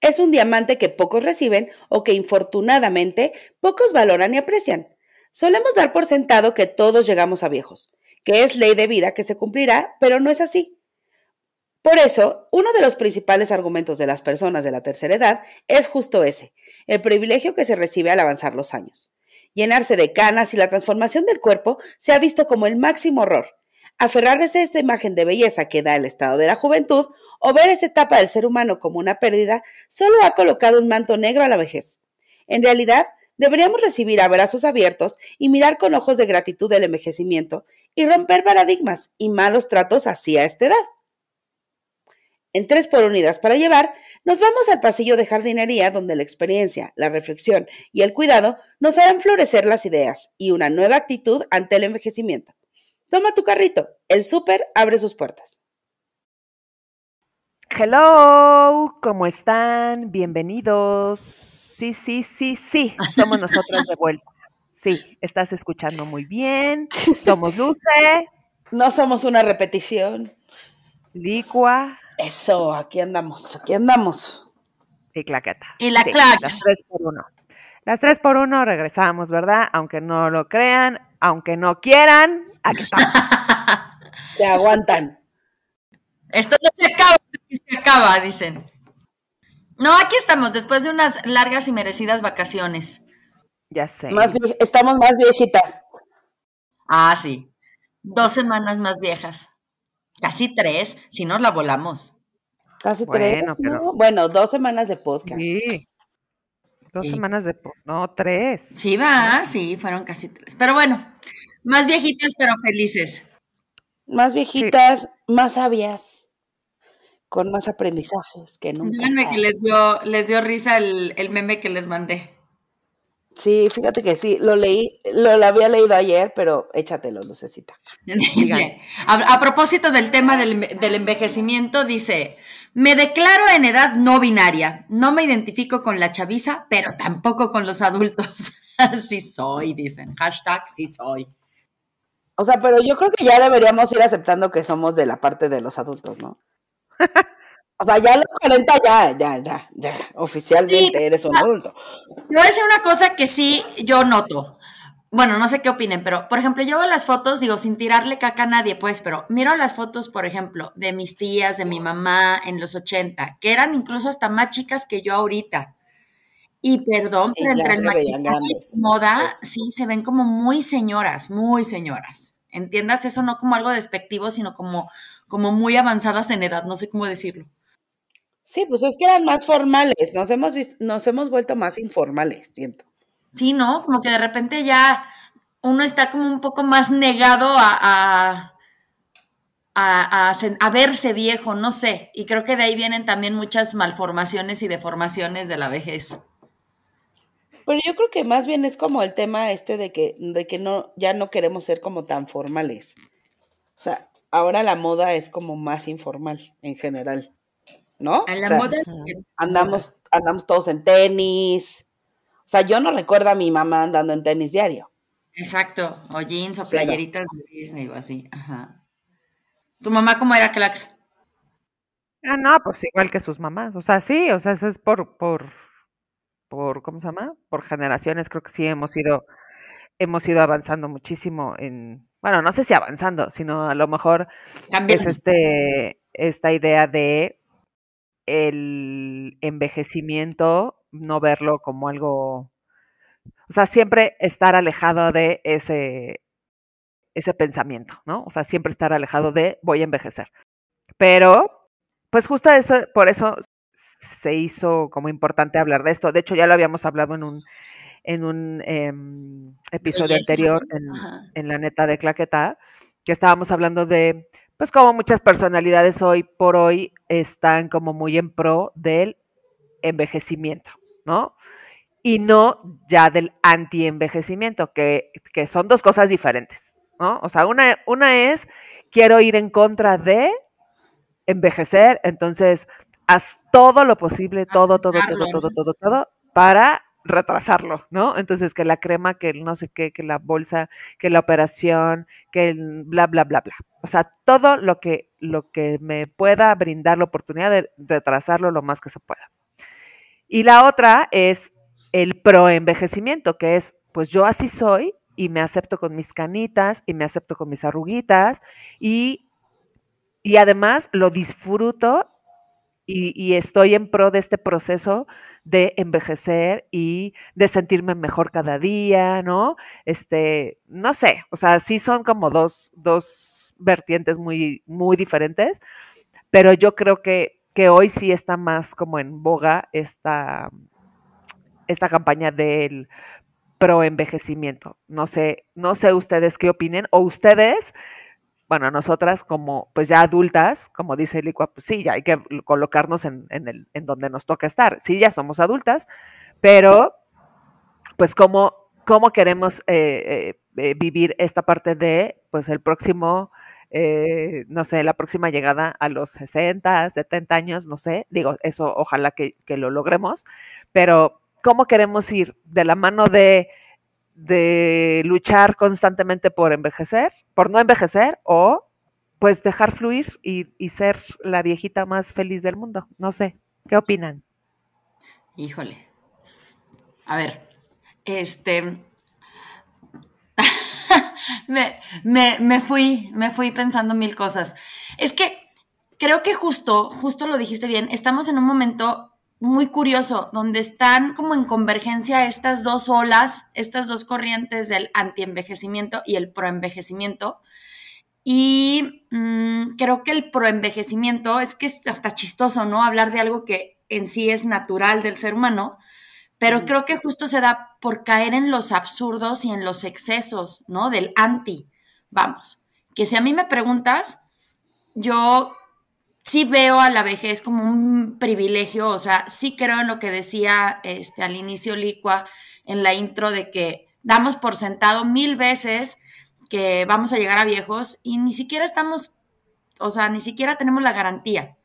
Es un diamante que pocos reciben o que infortunadamente pocos valoran y aprecian. Solemos dar por sentado que todos llegamos a viejos, que es ley de vida que se cumplirá, pero no es así. Por eso, uno de los principales argumentos de las personas de la tercera edad es justo ese, el privilegio que se recibe al avanzar los años. Llenarse de canas y la transformación del cuerpo se ha visto como el máximo horror, aferrarse a esta imagen de belleza que da el estado de la juventud o ver esta etapa del ser humano como una pérdida solo ha colocado un manto negro a la vejez. En realidad, deberíamos recibir abrazos abiertos y mirar con ojos de gratitud el envejecimiento y romper paradigmas y malos tratos hacia esta edad. En tres por unidas para llevar, nos vamos al pasillo de jardinería donde la experiencia, la reflexión y el cuidado nos harán florecer las ideas y una nueva actitud ante el envejecimiento. Toma tu carrito, el súper abre sus puertas. Hello, ¿cómo están? Bienvenidos. Sí, sí, sí, sí, somos nosotros de vuelta. Sí, estás escuchando muy bien. Somos Luce. No somos una repetición. Licua. Eso, aquí andamos, aquí andamos. Y claqueta. Y la Sí, clax. Las tres por uno. Las tres por uno regresamos, ¿verdad? Aunque no lo crean, aunque no quieran, aquí estamos. Te aguantan. Esto no se acaba, se acaba, dicen. No, aquí estamos, después de unas largas y merecidas vacaciones. Ya sé. Más estamos más viejitas. Ah, sí. Dos semanas más viejas. Casi tres, si nos la volamos. Casi Bueno, tres, ¿no? pero- Bueno, dos semanas de podcast. Sí. Dos Y- semanas de... po- No, tres. Sí, va, sí, fueron casi tres. Pero bueno, más viejitas pero felices. Más viejitas, más sabias, con más aprendizajes que nunca. Díganme que les dio, les dio risa el, el meme que les mandé. Sí, fíjate que sí, lo leí, lo, lo había leído ayer, pero échatelo, Lucecita. Dice, a, a propósito del tema del, del envejecimiento, dice, me declaro en edad no binaria. No me identifico con la chaviza, pero tampoco con los adultos. sí soy, dicen. Hashtag sí soy. O sea, pero yo creo que ya deberíamos ir aceptando que somos de la parte de los adultos, ¿no? O sea, ya a los 40 ya, ya, ya, ya, oficialmente Sí, eres un adulto. Yo voy a decir una cosa que sí yo noto. Bueno, no sé qué opinen, pero por ejemplo, yo veo las fotos, digo, sin tirarle caca a nadie, pues, pero miro las fotos, por ejemplo, de mis tías, de mi mamá en los 80, que eran incluso hasta más chicas que yo ahorita. Y perdón, pero entre el maquillaje y moda, sí, se ven como muy señoras, muy señoras. Entiendas eso no como algo despectivo, sino como, como muy avanzadas en edad, no sé cómo decirlo. Sí, pues es que eran más formales, nos hemos visto, nos hemos vuelto más informales, siento. Sí, ¿no? Como que de repente ya uno está como un poco más negado a, a, a, a verse viejo, no sé. Y creo que de ahí vienen también muchas malformaciones y deformaciones de la vejez. Pero yo creo que más bien es como el tema este de que, de que no, ya no queremos ser como tan formales. O sea, ahora la moda es como más informal en general, ¿no? A O la sea, moda. andamos, andamos todos en tenis. O sea, yo no recuerdo a mi mamá andando en tenis diario. Exacto. O jeans o playeritas de Disney o así. Ajá. ¿Tu mamá cómo era, Clax? Ah, no, pues igual que sus mamás. O sea, sí, o sea, eso es por, por, por, ¿cómo se llama? Por generaciones, creo que sí hemos ido, hemos ido avanzando muchísimo en, bueno, no sé si avanzando, sino a lo mejor También. es este, esta idea de el envejecimiento, no verlo como algo, o sea, siempre estar alejado de ese, ese pensamiento, ¿no? O sea, siempre estar alejado de voy a envejecer. Pero, pues justo eso, por eso se hizo como importante hablar de esto. De hecho, ya lo habíamos hablado en un, en un em, episodio Belleza. anterior en, en la neta de Claqueta, que estábamos hablando de, pues como muchas personalidades hoy por hoy están como muy en pro del envejecimiento, ¿no? y no ya del anti-envejecimiento, que, que son dos cosas diferentes, ¿no? O sea, una, una es, quiero ir en contra de envejecer, entonces haz todo lo posible, todo, todo, todo, todo, todo, todo, para retrasarlo, ¿no? Entonces que la crema, que el no sé qué, que la bolsa, que la operación, que el bla, bla, bla, bla. O sea, todo lo que, lo que me pueda brindar la oportunidad de retrasarlo lo más que se pueda. Y la otra es el pro-envejecimiento, que es, pues yo así soy y me acepto con mis canitas y me acepto con mis arruguitas y, y además lo disfruto y, estoy en pro de este proceso de envejecer y de sentirme mejor cada día, ¿no? Este, no sé, o sea, sí son como dos, dos vertientes muy, muy diferentes, pero yo creo que, que hoy sí está más como en boga esta, esta campaña del pro envejecimiento. No sé, no sé ustedes qué opinen o ustedes bueno, nosotras como pues ya adultas, como dice Licua, pues sí, ya hay que colocarnos en, el, en donde nos toca estar. Sí, ya somos adultas, pero pues cómo, cómo queremos eh, eh, eh, vivir esta parte de pues el próximo, no sé, la próxima llegada a los 60, 70 años, no sé, digo, eso ojalá que, lo logremos, pero cómo queremos ir de la mano de de luchar constantemente por envejecer, por no envejecer, o pues dejar fluir y, ser la viejita más feliz del mundo. No sé, ¿qué opinan? Híjole. A ver, este... me, me, fui, me fui pensando mil cosas. Es que creo que justo, justo lo dijiste bien, estamos en un momento muy curioso, donde están como en convergencia estas dos olas, estas dos corrientes del antienvejecimiento y el proenvejecimiento. Y mm, creo que el proenvejecimiento es que es hasta chistoso, ¿no? Hablar de algo que en sí es natural del ser humano, pero creo que justo se da por caer en los absurdos y en los excesos, ¿no? Del anti. Vamos, que si a mí me preguntas, yo sí veo a la vejez como un privilegio, o sea, sí creo en lo que decía este, al inicio Licua en la intro de que damos por sentado mil veces que vamos a llegar a viejos y ni siquiera estamos, o sea, ni siquiera tenemos la garantía.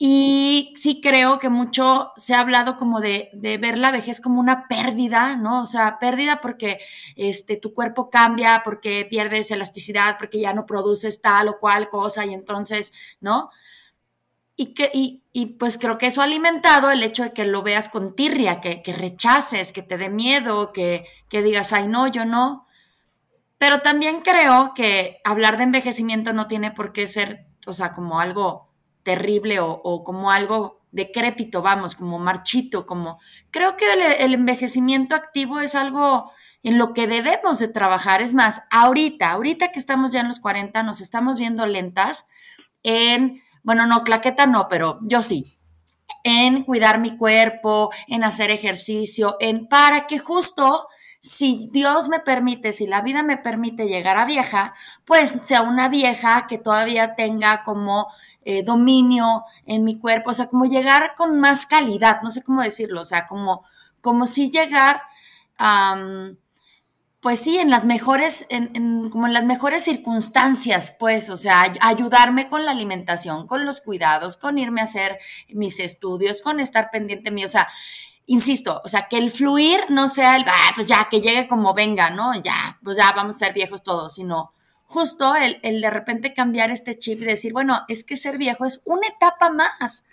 Y sí creo que mucho se ha hablado como de, de, ver la vejez como una pérdida, ¿no? O sea, pérdida porque este, tu cuerpo cambia, porque pierdes elasticidad, porque ya no produces tal o cual cosa y entonces, ¿no? Y, que, y, pues creo que eso ha alimentado el hecho de que lo veas con tirria, que, que rechaces, que te dé miedo, que, que, digas, ay, no, yo no. Pero también creo que hablar de envejecimiento no tiene por qué ser, o sea, como algo terrible o, como algo decrépito, vamos, como marchito, como... Creo que el, el envejecimiento activo es algo en lo que debemos de trabajar. Es más, ahorita, ahorita que estamos ya en los 40, nos estamos viendo lentas en bueno, no, claqueta no, pero yo sí, en cuidar mi cuerpo, en hacer ejercicio, en para que justo si Dios me permite, si la vida me permite llegar a vieja, pues sea una vieja que todavía tenga como eh, dominio en mi cuerpo, o sea, como llegar con más calidad, no sé cómo decirlo, o sea, como, como si llegar pues sí, en las mejores, en, como en las mejores circunstancias, pues, o sea, ayudarme con la alimentación, con los cuidados, con irme a hacer mis estudios, con estar pendiente mío, o sea, insisto, o sea, que el fluir no sea el, ah, pues ya, que llegue como venga, ¿no? Ya, pues ya vamos a ser viejos todos, sino justo el, el de repente cambiar este chip y decir, bueno, es que ser viejo es una etapa más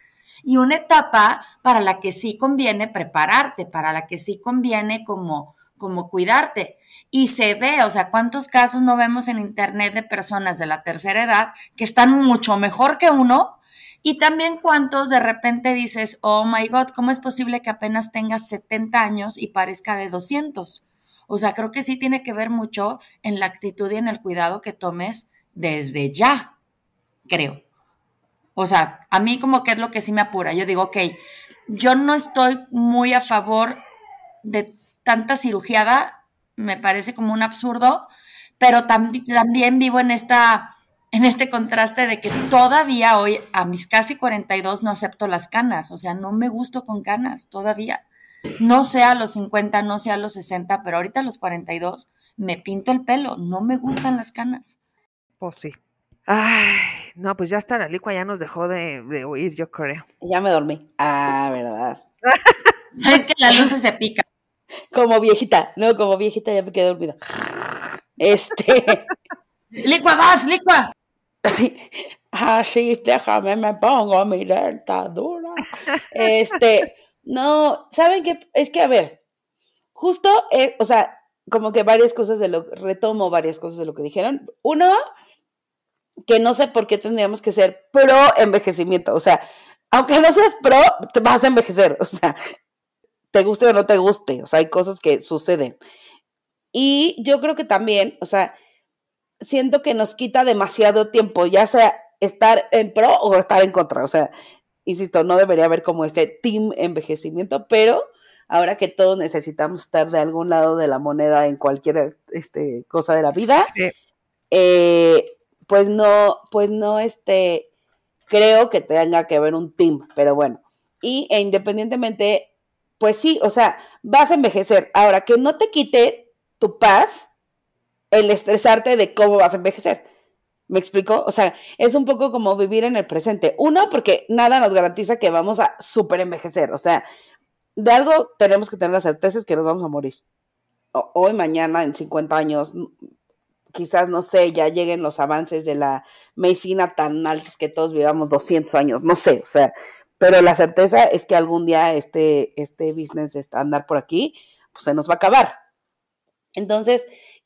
y una etapa para la que sí conviene prepararte, para la que sí conviene como como cuidarte. Y se ve, o sea, cuántos casos no vemos en internet de personas de la tercera edad que están mucho mejor que uno. Y también cuántos de repente dices, oh my God, ¿cómo es posible que apenas tengas 70 años y parezca de 200? O sea, creo que sí tiene que ver mucho en la actitud y en el cuidado que tomes desde ya, creo. O sea, a mí como que es lo que sí me apura. Yo digo, ok, yo no estoy muy a favor de tanta cirugiada me parece como un absurdo, pero también vivo en, esta, en este contraste de que todavía hoy, a mis casi 42, no acepto las canas, o sea, no me gusto con canas todavía. No sé a los 50, no sé a los 60, pero ahorita a los 42 me pinto el pelo, no me gustan las canas. Pues sí. Ay, no, pues ya está, la licua ya nos dejó de, de oír, yo creo. Ya me dormí. Ah, verdad. es que la luz se pica. Como viejita, no, como viejita ya me quedé dormida. Este. licua, vas, licua. Así, así, déjame, me pongo mi dentadura. Este, no, ¿saben qué? Es que, a ver, justo, eh, o sea, como que varias cosas de lo, retomo varias cosas de lo que dijeron. Uno, que no sé por qué tendríamos que ser pro envejecimiento. O sea, aunque no seas pro, te vas a envejecer. O sea, te guste o no te guste. O sea, hay cosas que suceden. Y yo creo que también, o sea, siento que nos quita demasiado tiempo, ya sea estar en pro o estar en contra. O sea, insisto, no debería haber como este team envejecimiento, pero ahora que todos necesitamos estar de algún lado de la moneda en cualquier este, cosa de la vida, eh, pues no, pues no, este, creo que tenga que haber un team, pero bueno. Y e independientemente, pues sí, o sea, vas a envejecer. Ahora, que no te quite tu paz el estresarte de cómo vas a envejecer. ¿Me explico? O sea, es un poco como vivir en el presente. Uno, porque nada nos garantiza que vamos a súper envejecer. O sea, de algo tenemos que tener la certeza es que nos vamos a morir. hoy, mañana, en 50 años, quizás, no sé, ya lleguen los avances de la medicina tan altos que todos vivamos 200 años, no sé, o sea, pero la certeza es que algún día este, este business de andar por aquí, pues se nos va a acabar. Entonces,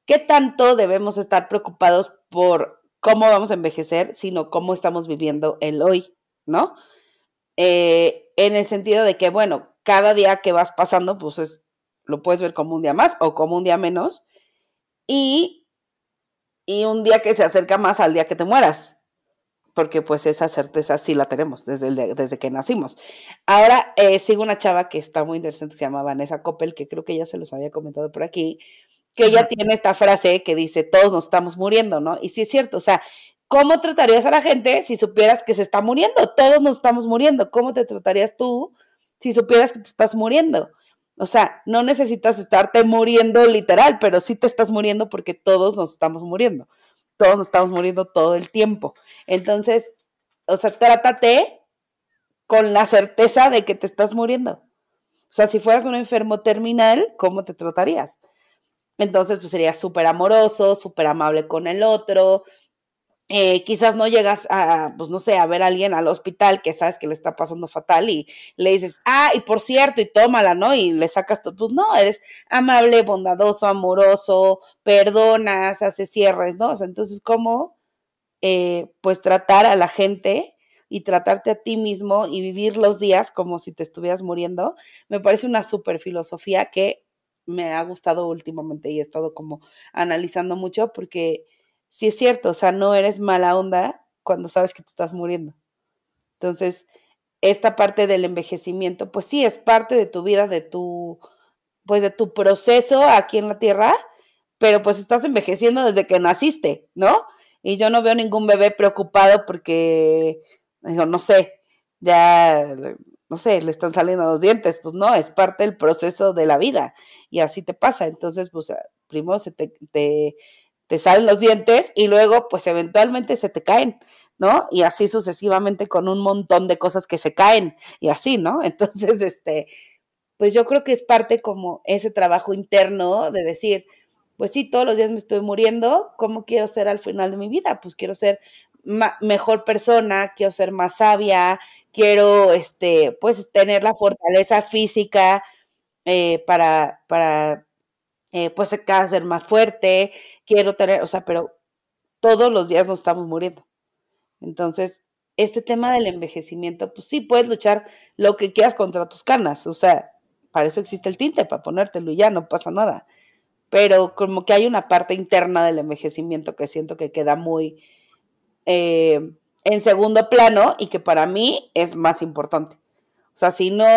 ¿qué tanto debemos estar preocupados por cómo vamos a envejecer, sino cómo estamos viviendo el hoy, ¿no? Eh, en el sentido de que, bueno, cada día que vas pasando, pues es, lo puedes ver como un día más o como un día menos. Y y un día que se acerca más al día que te mueras, porque pues esa certeza sí la tenemos desde, desde que nacimos. Ahora eh, sigo una chava que está muy interesante, que se llama Vanessa Coppel, que creo que ya se los había comentado por aquí, que ella tiene esta frase que dice, todos nos estamos muriendo, ¿no? Y sí es cierto, o sea, ¿cómo tratarías a la gente si supieras que se está muriendo? Todos nos estamos muriendo. ¿Cómo te tratarías tú si supieras que te estás muriendo? O sea, no necesitas estarte muriendo literal, pero sí te estás muriendo porque todos nos estamos muriendo. Todos nos estamos muriendo todo el tiempo. Entonces, o sea, trátate con la certeza de que te estás muriendo. O sea, si fueras un enfermo terminal, ¿cómo te tratarías? Entonces, pues serías súper amoroso, súper amable con el otro, eh, quizás no llegas a, pues no sé, a ver a alguien al hospital que sabes que le está pasando fatal y le dices, ah, y por cierto, y tómala, ¿no? Y le sacas todo, pues no, eres amable, bondadoso, amoroso, perdonas, haces cierres, ¿no? O sea, entonces, ¿cómo, eh, pues, tratar a la gente y tratarte a ti mismo y vivir los días como si te estuvieras muriendo? Me parece una super filosofía que me ha gustado últimamente y he estado como analizando mucho porque sí es cierto, o sea, no eres mala onda cuando sabes que te estás muriendo. Entonces, esta parte del envejecimiento, pues sí, es parte de tu vida, de tu, pues de tu proceso aquí en la Tierra, pero pues estás envejeciendo desde que naciste, ¿no? Y yo no veo ningún bebé preocupado porque, digo, no sé, ya, no sé, le están saliendo los dientes, pues no, es parte del proceso de la vida y así te pasa. Entonces, pues primero se te, te te salen los dientes y luego pues eventualmente se te caen, ¿no? Y así sucesivamente con un montón de cosas que se caen y así, ¿no? Entonces, este, pues yo creo que es parte como ese trabajo interno de decir, pues sí, todos los días me estoy muriendo, ¿cómo quiero ser al final de mi vida? Pues quiero ser mejor persona, quiero ser más sabia, quiero, este, pues tener la fortaleza física eh, para, para eh, pues ser más fuerte, quiero tener, o sea, pero todos los días nos estamos muriendo. Entonces, este tema del envejecimiento, pues sí, puedes luchar lo que quieras contra tus canas, o sea, para eso existe el tinte, para ponértelo y ya, no pasa nada. Pero como que hay una parte interna del envejecimiento que siento que queda muy eh, en segundo plano y que para mí es más importante. O sea, si no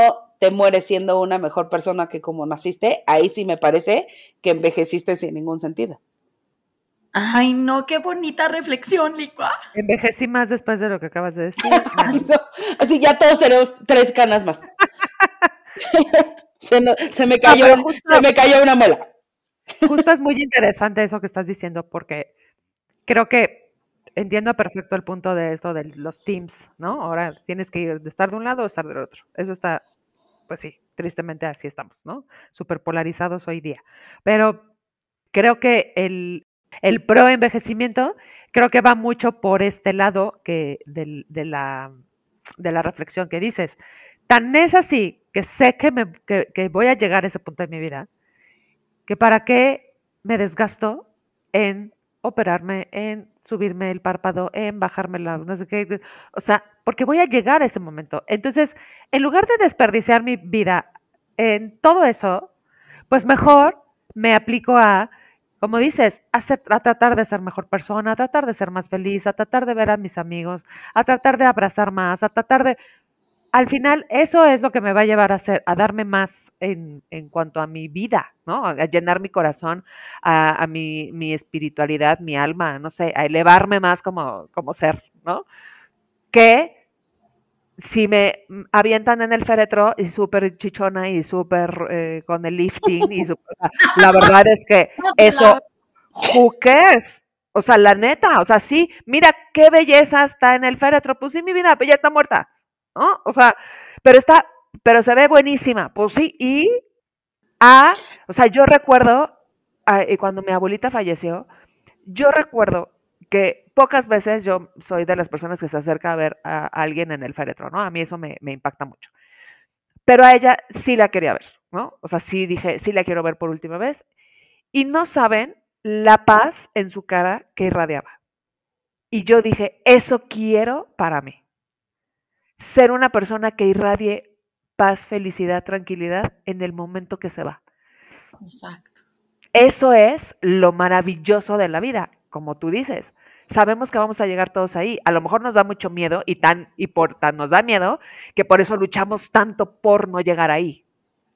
te mueres siendo una mejor persona que como naciste, ahí sí me parece que envejeciste sin ningún sentido. Ay, no, qué bonita reflexión, Licua. Envejecí más después de lo que acabas de decir. así, ya todos tenemos tres canas más. se, me cayó, se me cayó una muela. Justo es muy interesante eso que estás diciendo porque creo que entiendo perfecto el punto de esto de los teams, ¿no? Ahora tienes que ir de estar de un lado o estar del otro. Eso está, pues sí, tristemente así estamos, ¿no? Súper polarizados hoy día. Pero creo que el, el pro envejecimiento creo que va mucho por este lado que de, la, de la reflexión que dices. Tan es así que sé que, me, que voy a llegar a ese punto de mi vida, que para qué me desgasto en operarme, en subirme el párpado, en bajarme la, no sé qué, o sea, porque voy a llegar a ese momento. Entonces, en lugar de desperdiciar mi vida en todo eso, pues mejor me aplico a, como dices, a, a tratar de ser mejor persona, a tratar de ser más feliz, a tratar de ver a mis amigos, a tratar de abrazar más, a tratar de, al final eso es lo que me va a llevar a hacer, a darme más en, en cuanto a mi vida, ¿no? A llenar mi corazón, a, a mi, mi, espiritualidad, mi alma, no sé, a elevarme más como, como ser, ¿no? Que si me avientan en el féretro y súper chichona y súper eh, con el lifting y super, la verdad es que eso, who cares? O sea, la neta, o sea, sí, mira qué belleza está en el féretro, pues sí, mi vida, pues ya está muerta. ¿No? O sea, pero está, pero se ve buenísima, pues sí, y a, o sea, yo recuerdo, cuando mi abuelita falleció, yo recuerdo que pocas veces yo soy de las personas que se acerca a ver a alguien en el féretro, ¿no? A mí eso me, me impacta mucho. Pero a ella sí la quería ver, ¿no? O sea, sí dije, sí la quiero ver por última vez. Y no saben la paz en su cara que irradiaba. Y yo dije, eso quiero para mí ser una persona que irradie paz, felicidad, tranquilidad en el momento que se va. Exacto. Eso es lo maravilloso de la vida, como tú dices. Sabemos que vamos a llegar todos ahí. A lo mejor nos da mucho miedo y tan y por tan nos da miedo que por eso luchamos tanto por no llegar ahí.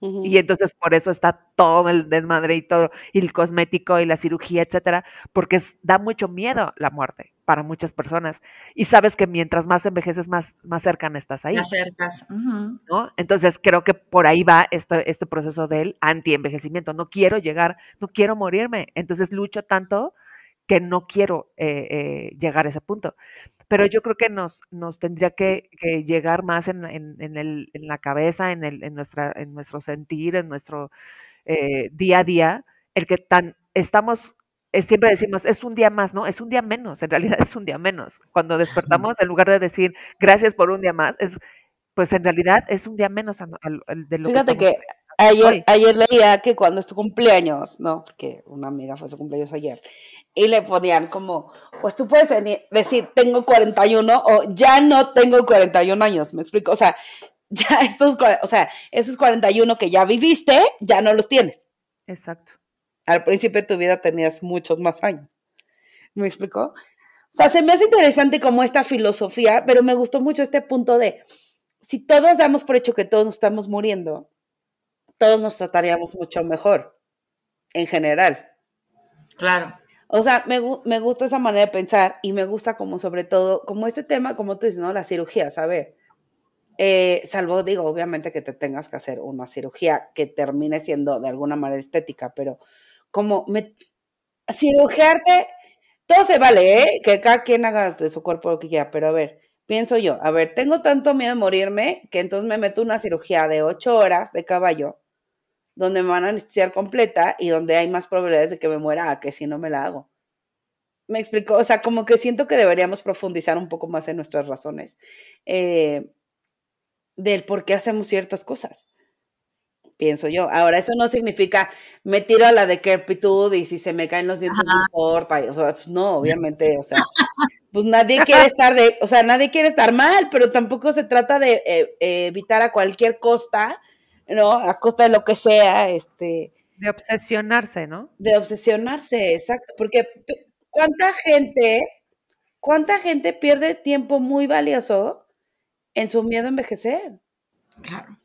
Y entonces por eso está todo el desmadre y todo, y el cosmético y la cirugía, etcétera, porque da mucho miedo la muerte para muchas personas. Y sabes que mientras más envejeces, más, más cercana estás ahí. Más cercas. ¿no? Entonces creo que por ahí va este, este proceso del anti-envejecimiento. No quiero llegar, no quiero morirme. Entonces lucho tanto que no quiero eh, eh, llegar a ese punto pero yo creo que nos, nos tendría que, llegar más en, en, el, en, la cabeza, en, el, en, nuestra, en nuestro sentir, en nuestro eh, día a día, el que tan estamos, eh, siempre decimos, es un día más, ¿no? Es un día menos, en realidad es un día menos. Cuando despertamos, en lugar de decir gracias por un día más, es pues en realidad es un día menos de lo Fíjate que, ayer, ayer leía que cuando es tu cumpleaños, ¿no? Porque una amiga fue su cumpleaños ayer, y le ponían como, pues tú puedes decir, tengo 41 o ya no tengo 41 años, me explico, o sea, ya estos, o sea, esos 41 que ya viviste, ya no los tienes. Exacto. Al principio de tu vida tenías muchos más años. ¿Me explico? O sea, se me hace interesante como esta filosofía, pero me gustó mucho este punto de, si todos damos por hecho que todos nos estamos muriendo, todos nos trataríamos mucho mejor, en general. Claro. O sea, me, me, gusta esa manera de pensar y me gusta como sobre todo, como este tema, como tú dices, ¿no? La cirugía, ¿sabes? Eh, salvo, digo, obviamente que te tengas que hacer una cirugía que termine siendo de alguna manera estética, pero como me, cirugiarte, todo se vale, ¿eh? Que cada quien haga de su cuerpo lo que quiera, pero a ver, pienso yo, a ver, tengo tanto miedo de morirme que entonces me meto una cirugía de ocho horas de caballo donde me van a anestesiar completa y donde hay más probabilidades de que me muera a que si no me la hago. Me explico, o sea, como que siento que deberíamos profundizar un poco más en nuestras razones eh, del por qué hacemos ciertas cosas. Pienso yo. Ahora, eso no significa me tiro a la decrepitud y si se me caen los dientes no importa. O sea, pues no, obviamente, o sea, pues nadie quiere estar de, o sea, nadie quiere estar mal, pero tampoco se trata de eh, evitar a cualquier costa ¿no? A costa de lo que sea, este... De obsesionarse, ¿no? De obsesionarse, exacto, porque cuánta gente, cuánta gente pierde tiempo muy valioso en su miedo a envejecer. Claro.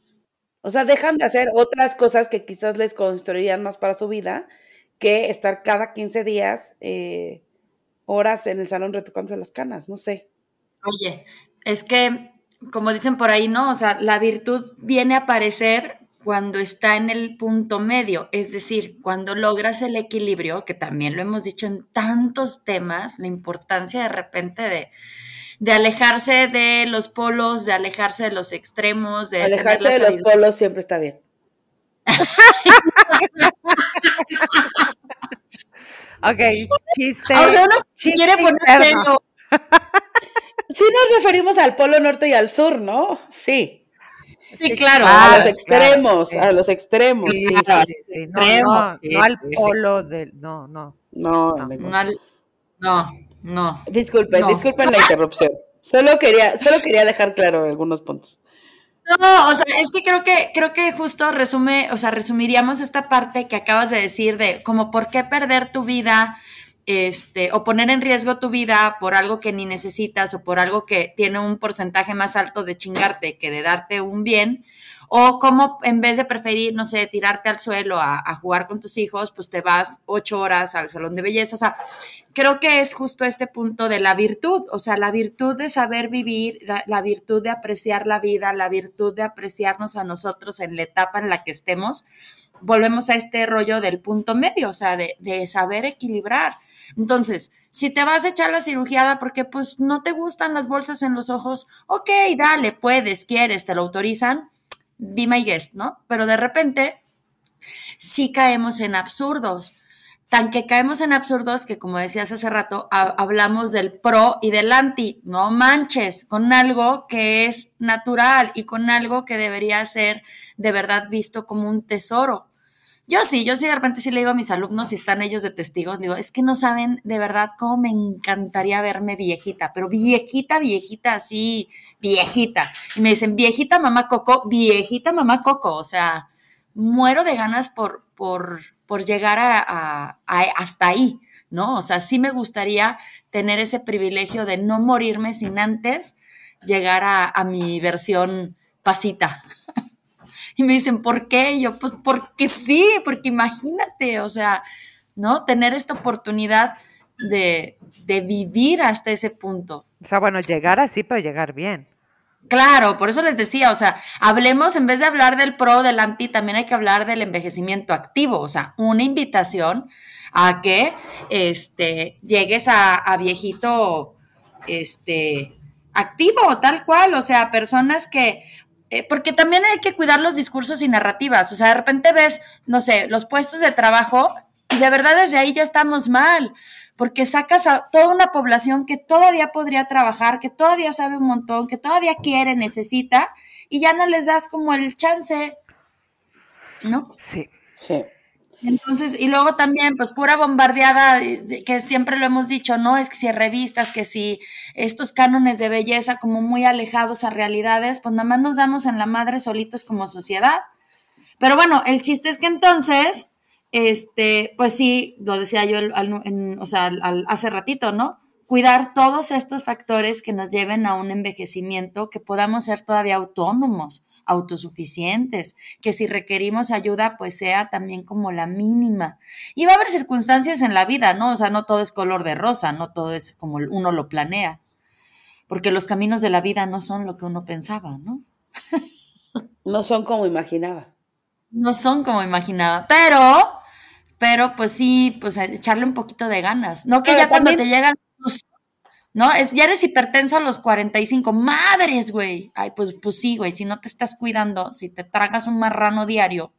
O sea, dejan de hacer otras cosas que quizás les construirían más para su vida que estar cada 15 días eh, horas en el salón retocándose las canas, no sé. Oye, es que como dicen por ahí, ¿no? O sea, la virtud viene a aparecer cuando está en el punto medio, es decir, cuando logras el equilibrio, que también lo hemos dicho en tantos temas, la importancia de repente de, de alejarse de los polos, de alejarse de los extremos, de alejarse de los polos siempre está bien. ok, chiste. O sea, uno quiere ponerse Sí nos referimos al polo norte y al sur, ¿no? Sí. Sí, claro. a los extremos, a los extremos. Sí, sí, No, no, al polo del. No, no. No, no. no, Disculpen, disculpen la interrupción. Solo quería, solo quería dejar claro algunos puntos. No, o sea, es que creo que, creo que justo resume, o sea, resumiríamos esta parte que acabas de decir de como por qué perder tu vida, este, o poner en riesgo tu vida por algo que ni necesitas o por algo que tiene un porcentaje más alto de chingarte que de darte un bien, o como en vez de preferir, no sé, tirarte al suelo a, jugar con tus hijos, pues te vas ocho horas al salón de belleza. O sea, creo que es justo este punto de la virtud, o sea, la virtud de saber vivir, la, virtud de apreciar la vida, la virtud de apreciarnos a nosotros en la etapa en la que estemos. Volvemos a este rollo del punto medio, o sea, de, de saber equilibrar. Entonces, si te vas a echar la cirugiada porque pues no te gustan las bolsas en los ojos, ok, dale, puedes, quieres, te lo autorizan, be my guest, ¿no? Pero de repente sí caemos en absurdos. Tan que caemos en absurdos que, como decías hace rato, hablamos del pro y del anti. No manches, con algo que es natural y con algo que debería ser de verdad visto como un tesoro. Yo sí, yo sí de repente sí le digo a mis alumnos, si están ellos de testigos, digo, es que no saben de verdad cómo me encantaría verme viejita, pero viejita, viejita, así, viejita. Y me dicen, viejita mamá Coco, viejita mamá Coco, o sea, muero de ganas por, por, por llegar a, hasta ahí, ¿no? O sea, sí me gustaría tener ese privilegio de no morirme sin antes llegar a, a mi versión pasita. Y me dicen, ¿por qué? Y yo, pues porque sí, porque imagínate, o sea, ¿no? Tener esta oportunidad de, de vivir hasta ese punto. O sea, bueno, llegar así, pero llegar bien. Claro, por eso les decía, o sea, hablemos, en vez de hablar del pro, del anti, también hay que hablar del envejecimiento activo, o sea, una invitación a que este, llegues a, a viejito este, activo, tal cual, o sea, personas que, eh, porque también hay que cuidar los discursos y narrativas. O sea, de repente ves, no sé, los puestos de trabajo y de verdad desde ahí ya estamos mal, porque sacas a toda una población que todavía podría trabajar, que todavía sabe un montón, que todavía quiere, necesita, y ya no les das como el chance, ¿no? Sí. Sí. Entonces, y luego también, pues pura bombardeada, que siempre lo hemos dicho, ¿no? Es que si revistas, que si estos cánones de belleza como muy alejados a realidades, pues nada más nos damos en la madre solitos como sociedad. Pero bueno, el chiste es que entonces, este, pues sí, lo decía yo, o sea, hace ratito, ¿no? Cuidar todos estos factores que nos lleven a un envejecimiento, que podamos ser todavía autónomos autosuficientes, que si requerimos ayuda, pues sea también como la mínima. Y va a haber circunstancias en la vida, ¿no? O sea, no todo es color de rosa, no todo es como uno lo planea, porque los caminos de la vida no son lo que uno pensaba, ¿no? no son como imaginaba. No son como imaginaba, pero, pero pues sí, pues echarle un poquito de ganas. No que ya cuando te llegan ¿no? Es, ya eres hipertenso a los 45. Madres, güey. Ay, pues, pues sí, güey. Si no te estás cuidando, si te tragas un marrano diario,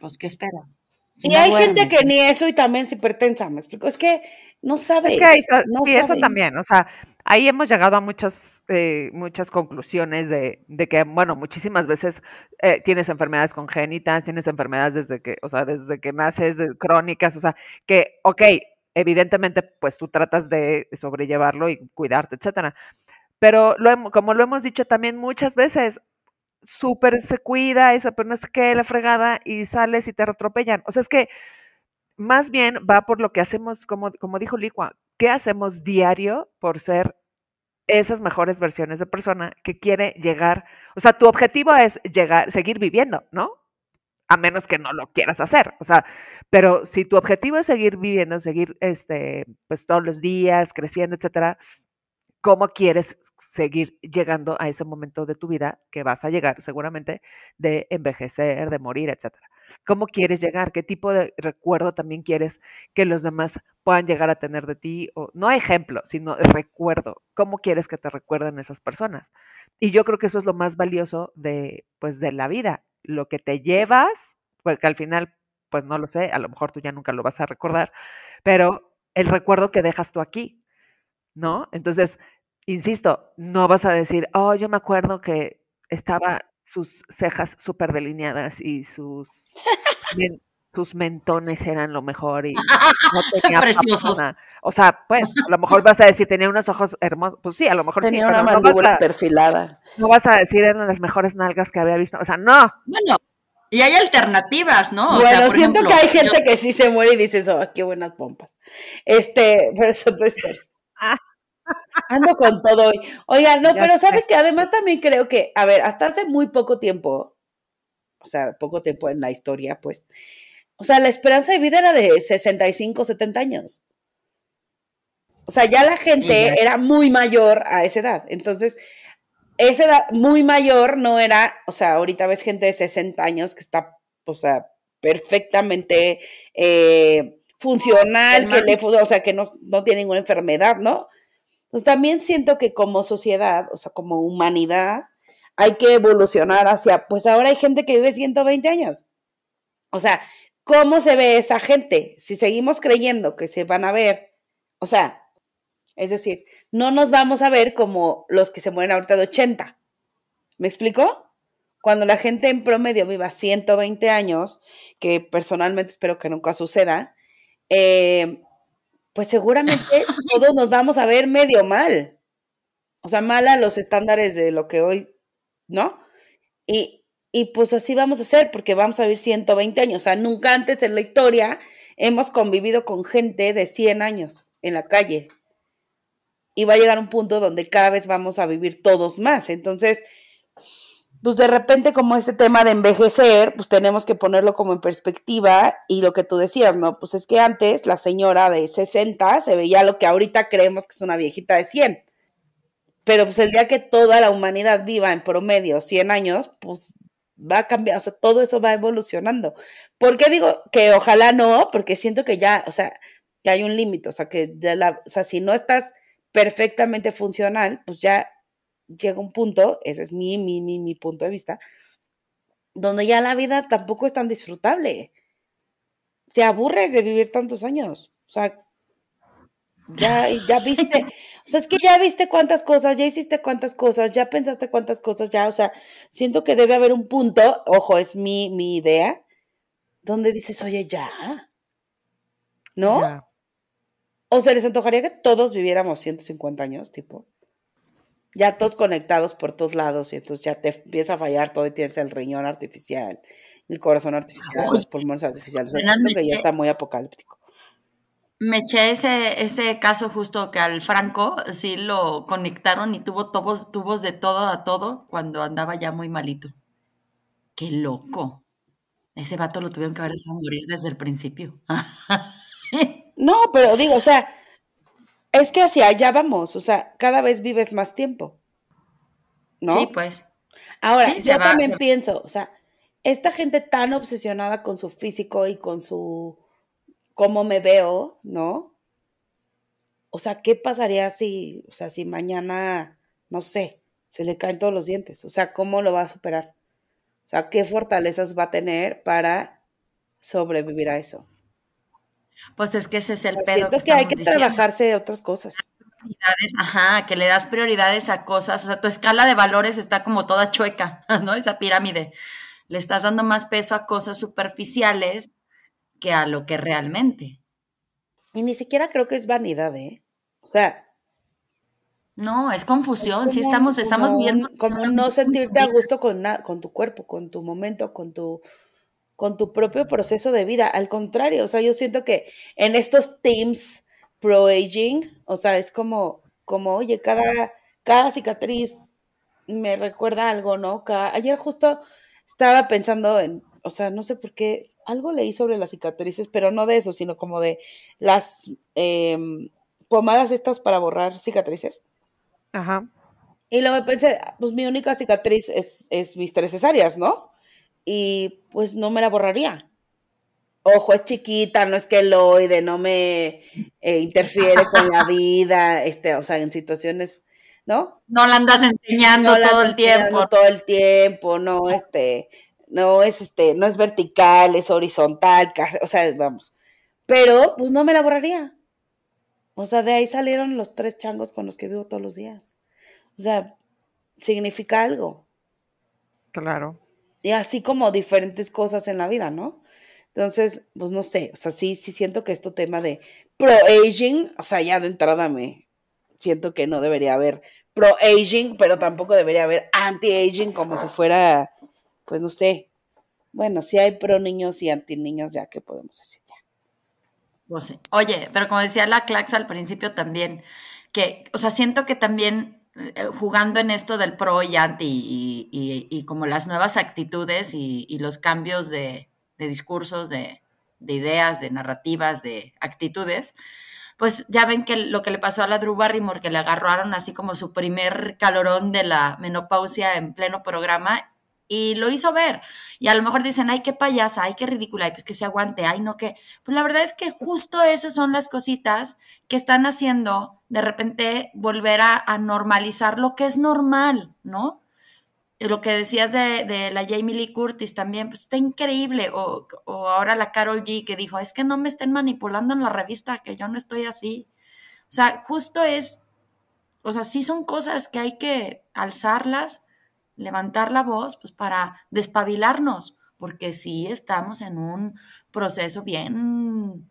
pues, ¿qué esperas? y hay gente que ni eso y también es hipertensa, me explico. Es que no sabes. no sí, eso también. O sea, ahí hemos llegado a muchas, eh, muchas conclusiones de, de, que, bueno, muchísimas veces eh, tienes enfermedades congénitas, tienes enfermedades desde que, o sea, desde que naces, de, crónicas, o sea, que, ok, evidentemente, pues tú tratas de sobrellevarlo y cuidarte, etcétera. Pero lo, como lo hemos dicho también muchas veces, súper se cuida, eso, pero no es que la fregada y sales y te atropellan. O sea, es que más bien va por lo que hacemos, como, como dijo Licua, ¿qué hacemos diario por ser esas mejores versiones de persona que quiere llegar? O sea, tu objetivo es llegar, seguir viviendo, ¿no? A menos que no lo quieras hacer. O sea, pero si tu objetivo es seguir viviendo, seguir este, pues todos los días creciendo, etcétera, ¿cómo quieres seguir llegando a ese momento de tu vida que vas a llegar seguramente de envejecer, de morir, etcétera. ¿Cómo quieres llegar? ¿Qué tipo de recuerdo también quieres que los demás puedan llegar a tener de ti? O, no ejemplo, sino recuerdo. ¿Cómo quieres que te recuerden esas personas? Y yo creo que eso es lo más valioso de, pues, de la vida. Lo que te llevas, porque al final, pues no lo sé, a lo mejor tú ya nunca lo vas a recordar, pero el recuerdo que dejas tú aquí, ¿no? Entonces, insisto, no vas a decir, oh, yo me acuerdo que estaba sus cejas súper delineadas y sus, sus mentones eran lo mejor y no tenía Preciosos. O sea, pues, a lo mejor vas a decir, tenía unos ojos hermosos. Pues sí, a lo mejor Tenía sí, una no mandíbula a, perfilada. no vas a decir eran las mejores nalgas que había visto. O sea, no. Bueno, y hay alternativas, ¿no? O bueno, sea, por siento ejemplo, que hay gente yo- que sí se muere y dices, oh, qué buenas pompas. Este, pero es otra historia. Ando con todo hoy. Oigan, no, Ya pero sé. sabes que además también creo que, a ver, hasta hace muy poco tiempo, o sea, poco tiempo en la historia, pues, o sea, la esperanza de vida era de 65, 70 años. O sea, ya la gente era muy mayor a esa edad. Entonces, esa edad muy mayor no era, o sea, ahorita ves gente de 60 años que está, o sea, perfectamente eh, funcional, que le, o sea, que no, no tiene ninguna enfermedad, ¿no? Pues también siento que como sociedad, o sea, como humanidad, hay que evolucionar hacia, pues ahora hay gente que vive 120 años. O sea, ¿cómo se ve esa gente? Si seguimos creyendo que se van a ver, o sea, es decir, no nos vamos a ver como los que se mueren ahorita de 80. ¿Me explico? Cuando la gente en promedio viva 120 años, que personalmente espero que nunca suceda, eh, pues seguramente todos nos vamos a ver medio mal. O sea, mal a los estándares de lo que hoy, ¿no? Y, y pues así vamos a hacer, porque vamos a vivir 120 años. O sea, nunca antes en la historia hemos convivido con gente de 100 años en la calle. Y va a llegar un punto donde cada vez vamos a vivir todos más. Entonces, pues de repente como este tema de envejecer, pues tenemos que ponerlo como en perspectiva y lo que tú decías, ¿no? Pues es que antes la señora de 60 se veía lo que ahorita creemos que es una viejita de 100. Pero pues el día que toda la humanidad viva en promedio 100 años, pues va a cambiar, o sea, todo eso va evolucionando. ¿Por qué digo que ojalá no? Porque siento que ya, o sea, que hay un límite, o sea, que o sea, si no estás perfectamente funcional, pues ya llega un punto, ese es mi, mi, mi, mi punto de vista, donde ya la vida tampoco es tan disfrutable. Te aburres de vivir tantos años. O sea, ya, ya viste, o sea, es que ya viste cuántas cosas, ya hiciste cuántas cosas, ya pensaste cuántas cosas, ya, o sea, siento que debe haber un punto, ojo, es mi, mi idea, donde dices, oye, ya, ¿no? Ya. O se les antojaría que todos viviéramos 150 años, tipo. Ya todos conectados por todos lados y entonces ya te empieza a fallar todo y tienes el riñón artificial, el corazón artificial, los pulmones artificiales. O sea, ya está muy apocalíptico. Me eché ese, ese caso justo que al Franco sí lo conectaron y tuvo tubos, tubos de todo a todo cuando andaba ya muy malito. Qué loco. Ese vato lo tuvieron que haber dejado morir desde el principio. No, pero digo, o sea, es que hacia allá vamos, o sea, cada vez vives más tiempo. ¿No? Sí, pues. Ahora, Sí, yo va, también pienso, o sea, esta gente tan obsesionada con su físico y con su cómo me veo, ¿no? O sea, ¿qué pasaría si, o sea, si mañana, no sé, se le caen todos los dientes? O sea, ¿cómo lo va a superar? O sea, ¿qué fortalezas va a tener para sobrevivir a eso? Pues es que ese es el Pues pedo siento que que hay que diciendo. trabajarse otras cosas. Ajá, que le das prioridades a cosas. O sea, tu escala de valores está como toda chueca, ¿no? Esa pirámide. Le estás dando más peso a cosas superficiales que a lo que realmente. Y ni siquiera creo que es vanidad, ¿eh? O sea, No, es es confusión. sí, como- estamos, estamos viendo. como no sentirte a gusto con, con tu cuerpo, con tu momento, con tu, con tu propio proceso de vida. Al contrario, o sea, yo siento que en estos teams pro aging, o sea, es como, como, oye, cada, cada cicatriz me recuerda algo, ¿no? Cada- ayer justo estaba pensando en, o sea, no sé por qué, algo leí sobre las cicatrices, pero no de eso, sino como de las em, pomadas estas para borrar cicatrices. Ajá. Y luego pensé, pues mi única cicatriz es, es mis tres cesáreas, ¿no? Y pues no me la borraría. Ojo, es chiquita, no es queloide, no me eh, interfiere con la vida, este, o sea, en situaciones, ¿no? No la andas enseñando todo el tiempo. Todo el tiempo, no, este, no es este, no es vertical, es horizontal, o sea, vamos. Pero, pues no me la borraría. O sea, de ahí salieron los tres changos con los que vivo todos los días. O sea, significa algo. Claro. Y así como diferentes cosas en la vida, ¿no? Entonces, pues no sé, o sea, sí, sí siento que este tema de pro-aging, o sea, ya de entrada me siento que no debería haber pro-aging, pero tampoco debería haber anti-aging como si fuera pues no sé. Bueno, si hay pro niños y anti niños, ya, ¿qué podemos decir? Ya. Pues Oye, pero como decía la Clax al principio también, que, o sea, siento que también eh, jugando en esto del pro y anti y, como las nuevas actitudes y, los cambios de, discursos, de, de, ideas, de narrativas, de actitudes, pues ya ven que lo que le pasó a la Drew Barrymore, que le agarraron así como su primer calorón de la menopausia en pleno programa y lo hizo ver. Y a lo mejor dicen, ay, qué payasa, ay, qué ridícula, ay, pues que se aguante, ay, no, que. Pues la verdad es que justo esas son las cositas que están haciendo de repente volver a, normalizar lo que es normal, ¿no? Lo que decías de, la Jamie Lee Curtis también, pues está increíble. O, o ahora la Carol G que dijo, es que no me estén manipulando en la revista, que yo no estoy así. O sea, justo es, o sea, sí son cosas que hay que alzarlas levantar la voz pues para despabilarnos, porque sí estamos en un proceso bien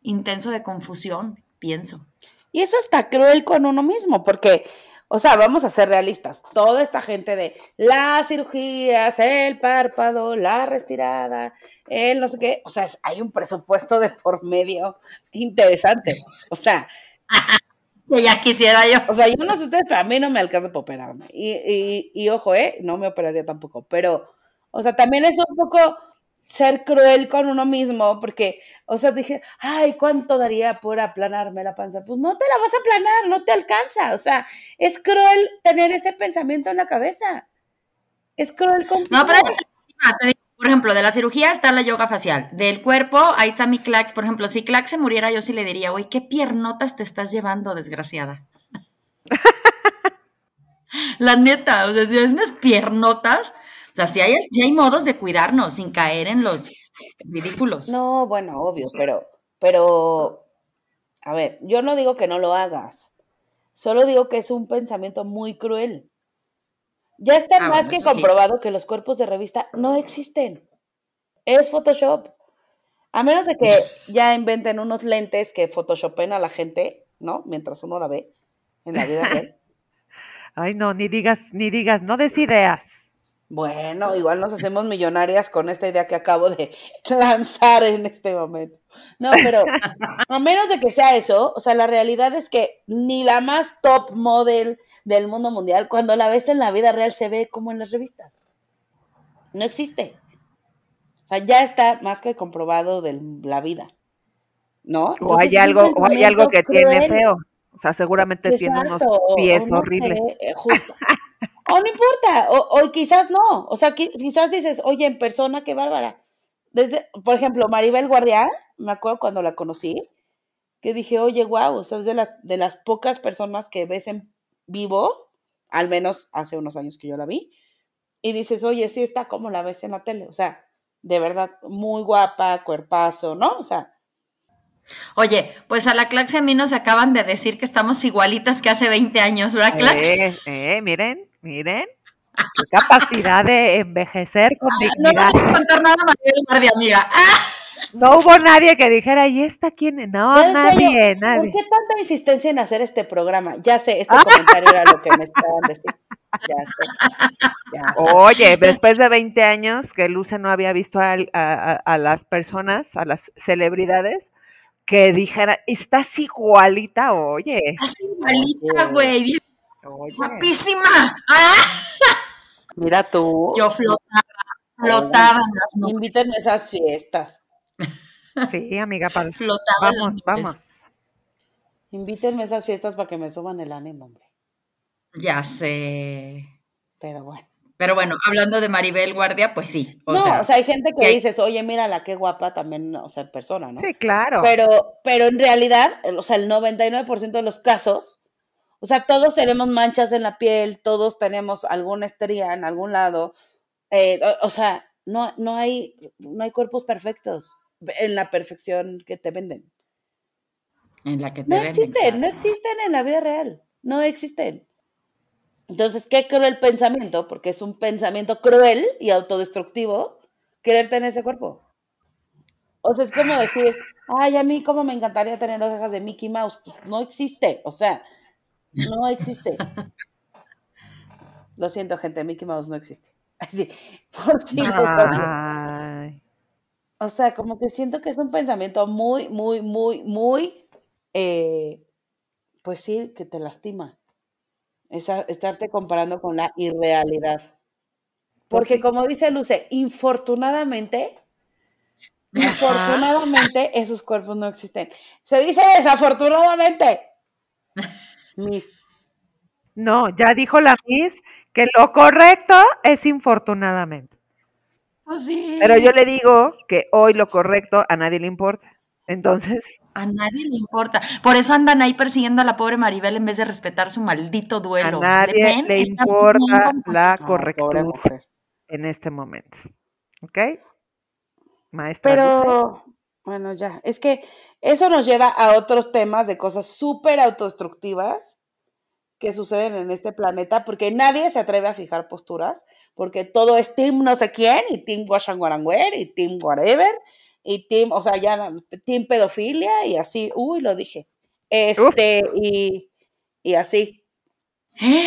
intenso de confusión, pienso. Y eso está cruel con uno mismo, porque, o sea, vamos a ser realistas, toda esta gente de las cirugías, el párpado, la retirada, el no sé qué, o sea, hay un presupuesto de por medio interesante, o sea... Que ya quisiera yo. O sea, yo no sé ustedes, pero a mí no me alcanza para operarme. Y, y, y ojo, ¿eh? No me operaría tampoco. Pero, o sea, también es un poco ser cruel con uno mismo, porque, o sea, dije, ay, ¿cuánto daría por aplanarme la panza? Pues no te la vas a aplanar, no te alcanza. O sea, es cruel tener ese pensamiento en la cabeza. Es cruel con No, pero por ejemplo, de la cirugía está la yoga facial. Del cuerpo, ahí está mi Clax. Por ejemplo, si Clax se muriera, yo sí le diría, güey, ¿qué piernotas te estás llevando, desgraciada? la neta, o sea, tienes unas piernotas. O sea, si hay, hay modos de cuidarnos sin caer en los ridículos. No, bueno, obvio, pero, pero, a ver, yo no digo que no lo hagas. Solo digo que es un pensamiento muy cruel. Ya está ah, más que comprobado que los cuerpos de revista no existen. Es Photoshop. A menos de que ya inventen unos lentes que photoshopen a la gente, ¿no? Mientras uno la ve en la vida real. Ay, no, ni digas, ni digas, no des ideas. Bueno, igual nos hacemos millonarias con esta idea que acabo de lanzar en este momento. No, pero a menos de que sea eso, o sea, la realidad es que ni la más top model del mundo mundial, cuando la ves en la vida real se ve como en las revistas. No existe. O sea, ya está más que comprobado de la vida. ¿no? o hay algo, o hay algo que tiene feo. O sea, seguramente tiene unos pies horribles. Eh, justo. o no importa, o, quizás no. O sea, quizás dices, oye, en persona, qué bárbara. Desde, por ejemplo, Maribel Guardia, me acuerdo cuando la conocí, que dije, oye, wow, o sea, es de las, de las pocas personas que ves en vivo, al menos hace unos años que yo la vi, y dices, oye, sí está como la ves en la tele, o sea, de verdad, muy guapa, cuerpazo, ¿no? O sea. Oye, pues a la clase a mí nos acaban de decir que estamos igualitas que hace 20 años, ¿verdad, Clax? Eh, eh, miren, miren. Qué capacidad de envejecer con dignidad. No voy a contar nada más de amiga. ¡Ah! No hubo nadie que dijera, ¿y esta quién? No, nadie, nadie. ¿Por qué tanta insistencia en hacer este programa? Ya sé, este comentario era lo que me estaban diciendo. Ya sé, Oye, después de 20 años que Luce no había visto a, a, las personas, a las celebridades, que dijera, estás igualita, oye. Estás igualita, güey. Guapísima. ¡Ah! Mira tú. Yo flotaba, flotaba. Invítenme a esas fiestas. Sí, amiga, para... vamos, vamos. Invítenme a esas fiestas para que me suban el ánimo, hombre. Ya sé. Pero bueno. Pero bueno, hablando de Maribel Guardia, pues sí. no, o sea, hay gente que dices, oye, mírala, qué guapa también, o sea, en persona, ¿no? Sí, claro. Pero, pero en realidad, o sea, el 99% de los casos, o sea, todos tenemos manchas en la piel, todos tenemos alguna estría en algún lado. Eh, o, sea, no, no, hay, no hay cuerpos perfectos en la perfección que te venden. En la que te no venden. Existen, No existen en la vida real, no existen. Entonces, qué cruel pensamiento, porque es un pensamiento cruel y autodestructivo querer tener ese cuerpo. O sea, es como decir, ay, a mí cómo me encantaría tener orejas de Mickey Mouse. Pues no existe, o sea, no existe. Lo siento, gente, Mickey Mouse no existe. Así, por si O sea, como que siento que es un pensamiento muy, muy, muy, muy, eh, pues sí, que te lastima estarte comparando con la irrealidad. Pues Porque como dice Luce, infortunadamente, infortunadamente esos cuerpos no existen. Se dice desafortunadamente. Miss. No, ya dijo la Miss que lo correcto es infortunadamente. Oh, sí. Pero yo le digo que hoy lo correcto a nadie le importa. Entonces. A nadie le importa. Por eso andan ahí persiguiendo a la pobre Maribel en vez de respetar su maldito duelo. A nadie le, importa la correctura en este momento. ¿Ok? Maestra. Pero, bueno, ya. Es que eso nos lleva a otros temas de cosas súper autodestructivas que suceden en este planeta, porque nadie se atreve a fijar posturas, porque todo es team no sé quién, y team Guarangüer, y team whatever, y team, o sea, ya team pedofilia y así, uy, lo dije. Este, y, y, así.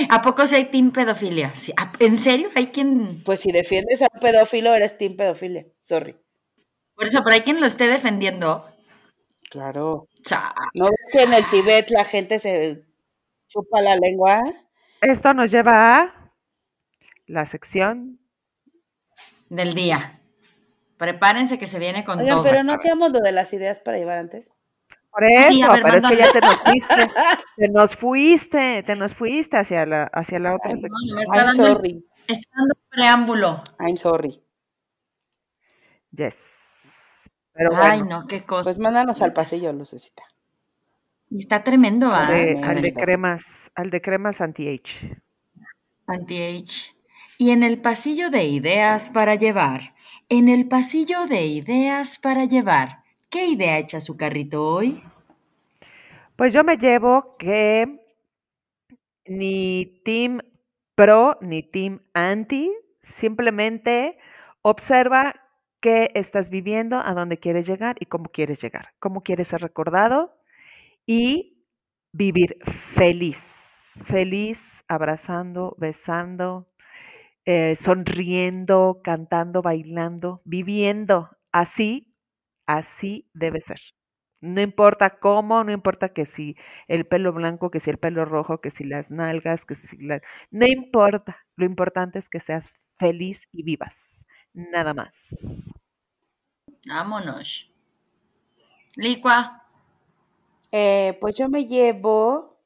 ¿A poco si hay team pedofilia? ¿En serio? ¿Hay quien...? Pues si defiendes a un pedófilo, eres team pedofilia, sorry. Por eso, pero hay quien lo esté defendiendo. Claro. ¿No ves que en el Tibet la gente se chupa la lengua? Esto nos lleva a la sección del día. Prepárense que se viene con todo. pero no hacíamos lo de las ideas para llevar antes. Por eso, pero es que ya te nos fuiste, te nos fuiste, te nos fuiste hacia la, hacia la otra sección. I'm sorry. Está dando preámbulo. I'm sorry. Yes. Pero Ay, no, qué cosa. Pues mándanos al pasillo, Lucecita. Está tremendo, ¿ah? al de cremas, al de cremas anti-age. Anti-age. Y en el pasillo de ideas para llevar, en el pasillo de ideas para llevar, ¿qué idea echa su carrito hoy? Pues yo me llevo que ni Team Pro ni Team Anti, simplemente observa qué estás viviendo, a dónde quieres llegar y cómo quieres llegar, cómo quieres ser recordado y vivir feliz, feliz, abrazando, besando, eh, sonriendo, cantando, bailando, viviendo. Así, así debe ser. No importa cómo, no importa que si el pelo blanco, que si el pelo rojo, que si las nalgas, que si las... No importa. Lo importante es que seas feliz y vivas. Nada más. Vámonos. Licua. Eh, pues yo me llevo,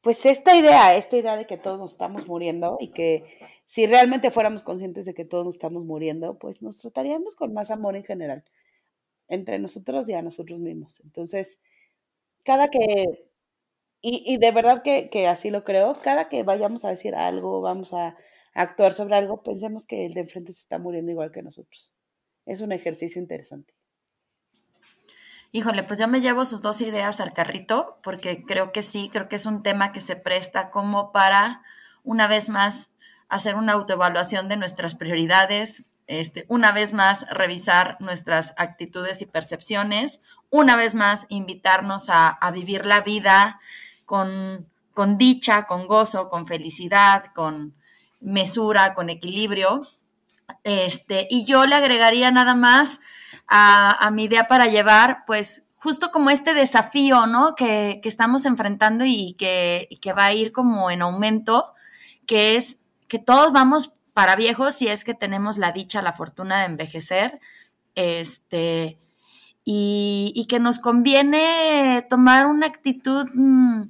pues esta idea, esta idea de que todos nos estamos muriendo y que si realmente fuéramos conscientes de que todos nos estamos muriendo, pues nos trataríamos con más amor en general, entre nosotros y a nosotros mismos. Entonces, cada que, y, de verdad que, que, así lo creo, cada que vayamos a decir algo, vamos a, actuar sobre algo, pensemos que el de enfrente se está muriendo igual que nosotros. Es un ejercicio interesante. Híjole, pues yo me llevo sus dos ideas al carrito, porque creo que sí, creo que es un tema que se presta como para, una vez más, hacer una autoevaluación de nuestras prioridades, este, una vez más revisar nuestras actitudes y percepciones, una vez más invitarnos a, vivir la vida con, con, dicha, con gozo, con felicidad, con mesura, con equilibrio. Este, y yo le agregaría nada más a, mi idea para llevar, pues justo como este desafío, ¿no? Que, estamos enfrentando y que, y que va a ir como en aumento, que es que todos vamos para viejos si es que tenemos la dicha, la fortuna de envejecer, este, y, que nos conviene tomar una actitud, mm,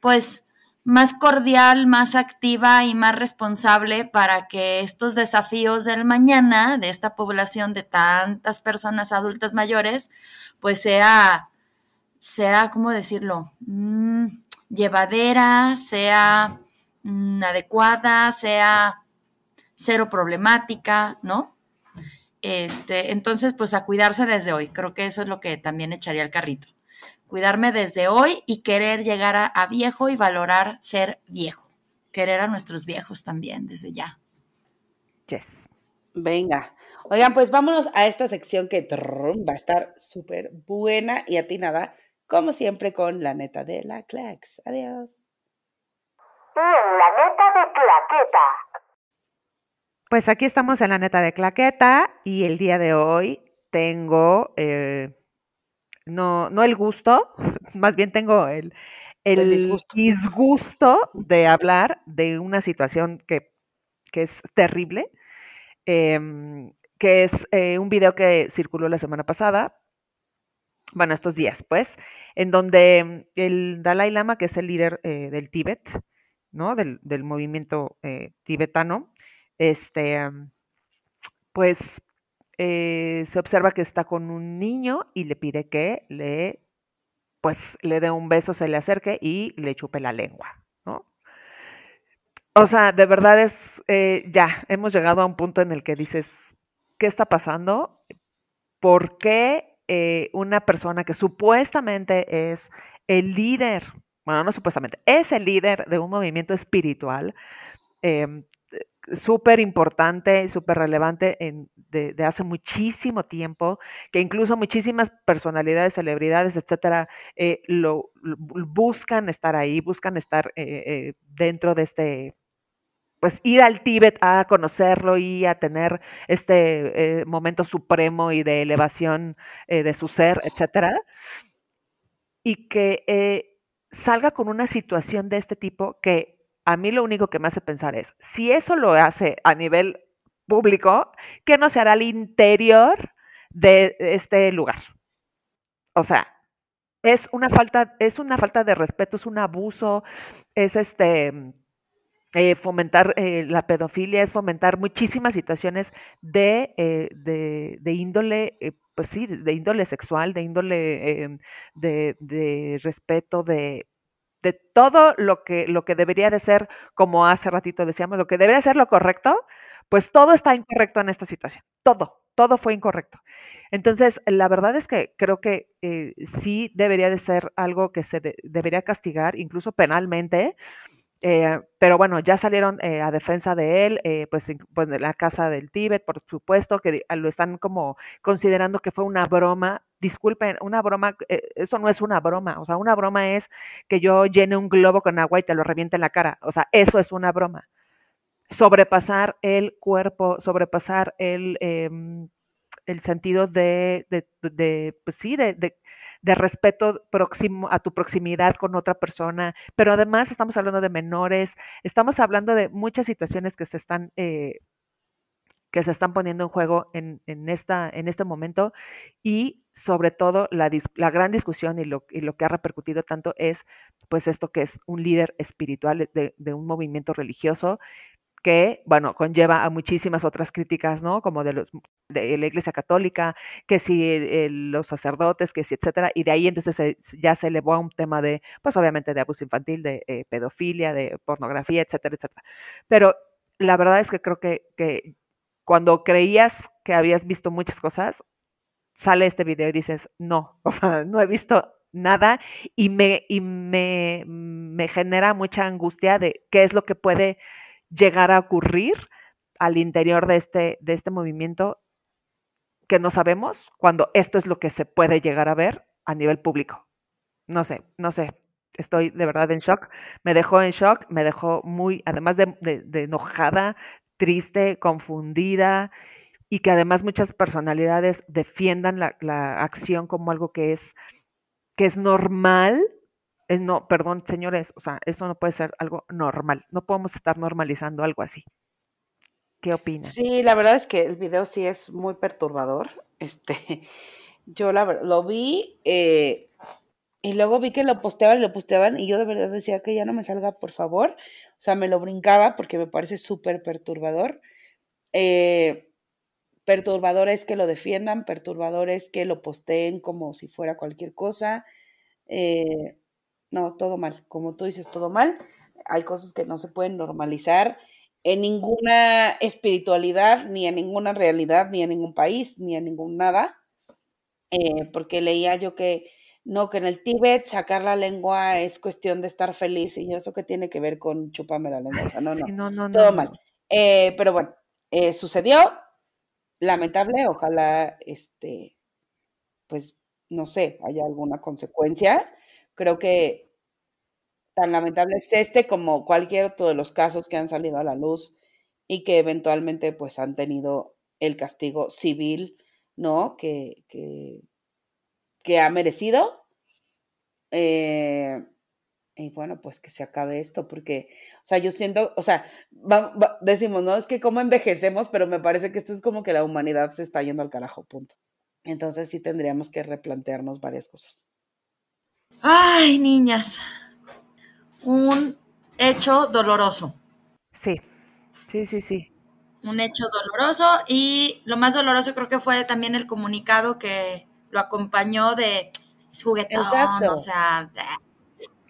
pues, más cordial, más activa y más responsable para que estos desafíos del mañana de esta población de tantas personas adultas mayores, pues sea, sea, ¿cómo decirlo? Mm, llevadera, sea mm, adecuada, sea cero problemática, ¿no? Este, entonces, pues a cuidarse desde hoy. Creo que eso es lo que también echaría el carrito cuidarme desde hoy y querer llegar a, viejo y valorar ser viejo. Querer a nuestros viejos también desde ya. Yes. Venga. Oigan, pues vámonos a esta sección que va a estar súper buena y atinada, como siempre, con la neta de la Clax. Adiós. la neta de Claqueta. Pues aquí estamos en la neta de Claqueta y el día de hoy tengo eh, no, no el gusto, más bien tengo el, el, disgusto. de hablar de una situación que, es terrible, em, que es eh, un video que circuló la semana pasada, bueno, estos días, pues, en donde el Dalai Lama, que es el líder eh, del Tíbet, ¿no? Del, del movimiento eh, tibetano, este, pues eh, se observa que está con un niño y le pide que le, pues, le dé un beso, se le acerque y le chupe la lengua, ¿no? O sea, de verdad es, eh, ya, hemos llegado a un punto en el que dices, ¿qué está pasando? ¿Por qué eh, una persona que supuestamente es el líder, bueno, no supuestamente, es el líder de un movimiento espiritual, em, súper importante súper relevante de, hace muchísimo tiempo, que incluso muchísimas personalidades, celebridades, etcétera, eh, lo, buscan estar ahí, buscan estar eh, eh, dentro de este, pues ir al Tíbet a conocerlo y a tener este momento supremo y de elevación de su ser, etcétera, y que salga con una situación de este tipo que a mí lo único que me hace pensar es, si eso lo hace a nivel público, ¿qué no se hará al interior de este lugar? O sea, es una falta, es una falta de respeto, es un abuso, es este eh, fomentar eh, la pedofilia, es fomentar muchísimas situaciones de, eh, de, índole, pues sí, de índole sexual, de índole em, de, de respeto, de de todo lo que, lo que debería de ser, como hace ratito decíamos, lo que debería ser lo correcto, pues todo está incorrecto en esta situación. Todo, todo fue incorrecto. Entonces, la verdad es que creo que eh, sí debería de ser algo que se debería castigar, incluso penalmente, eh, pero bueno, ya salieron eh, a defensa de él, eh, pues, pues, en la casa del Tíbet, por supuesto, que lo están como considerando que fue una broma. Disculpen, una broma, eso no es una broma, o sea, una broma es que yo llene un globo con agua y te lo reviente en la cara, o sea, eso es una broma. Sobrepasar el cuerpo, sobrepasar el, em, el sentido de, de, de pues sí, de, de respeto próximo a tu proximidad con otra persona, pero además estamos hablando de menores, estamos hablando de muchas situaciones que se están eh, que se están poniendo en juego en, esta, en este momento. Y sobre todo la, la gran discusión y lo, y lo, que ha repercutido tanto es pues esto que es un líder espiritual de, de un movimiento religioso que, bueno, conlleva a muchísimas otras críticas, ¿no? Como de, los, de la Iglesia Católica, que si los sacerdotes, que si, etcétera, y de ahí entonces ya se elevó a un tema de, pues obviamente de abuso infantil, de eh, pedofilia, de pornografía, etcétera, etcétera. Pero la verdad es que creo que, que cuando creías que habías visto muchas cosas, sale este video y dices, no, o sea, no he visto nada y me, y me, me genera mucha angustia de qué es lo que puede llegar a ocurrir al interior de este, de este movimiento que no sabemos cuando esto es lo que se puede llegar a ver a nivel público. No sé, no sé. Estoy de verdad en shock. Me dejó en shock, me dejó muy, además de, enojada, triste, confundida y que además muchas personalidades defiendan la, la acción como algo que es, que es normal no, perdón, señores, o sea, esto no puede ser algo normal. No podemos estar normalizando algo así. ¿Qué opinan? Sí, la verdad es que el video sí es muy perturbador. Este, yo lo vi eh, Y luego vi que lo posteaban y lo posteaban y yo de verdad decía que ya no me salga, por favor. O sea, me lo brincaba porque me parece súper perturbador. Eh, perturbador es que lo defiendan, perturbador es que lo posteen como si fuera cualquier cosa. Eh, no, todo mal. Como tú dices, todo mal. Hay cosas que no se pueden normalizar en ninguna espiritualidad, ni en ninguna realidad, ni en ningún país, ni en ningún nada. Eh, porque leía yo que no, que en el Tíbet sacar la lengua es cuestión de estar feliz y eso que tiene que ver con chuparme la lengua, o sea, no, no, no, todo mal. Eh, pero bueno, eh, sucedió, lamentable, ojalá, este, pues, no sé, haya alguna consecuencia. Creo que tan lamentable es este como cualquier otro de los casos que han salido a la luz y que eventualmente, pues, han tenido el castigo civil, ¿no? Que, que, que ha merecido. Eh, y bueno, pues que se acabe esto, porque, o sea, yo siento, o sea, decimos, no, es que cómo envejecemos, pero me parece que esto es como que la humanidad se está yendo al carajo, punto. Entonces sí tendríamos que replantearnos varias cosas. Ay, niñas, un hecho doloroso. Sí, sí, sí, sí. Un hecho doloroso y lo más doloroso creo que fue también el comunicado que lo acompañó de es juguetón, o sea...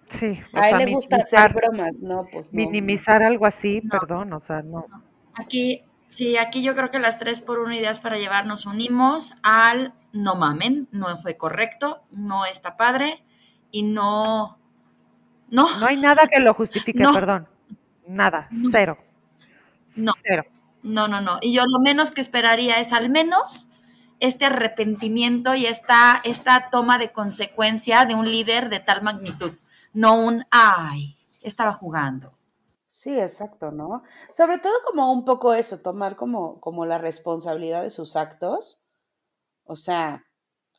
Sí, a él le gusta hacer bromas, no, pues Minimizar algo así, perdón, o sea, no. Aquí, sí, aquí yo creo que las tres por una ideas para llevarnos unimos al no mamen, no fue correcto, no está padre y no... No. No hay nada que lo justifique, perdón. Nada, cero. No. Cero. No, no, no. Y yo lo menos que esperaría es al menos este arrepentimiento y esta, esta toma de consecuencia de un líder de tal magnitud, no un, ay, estaba jugando. Sí, exacto, ¿no? Sobre todo como un poco eso, tomar como, como la responsabilidad de sus actos. O sea,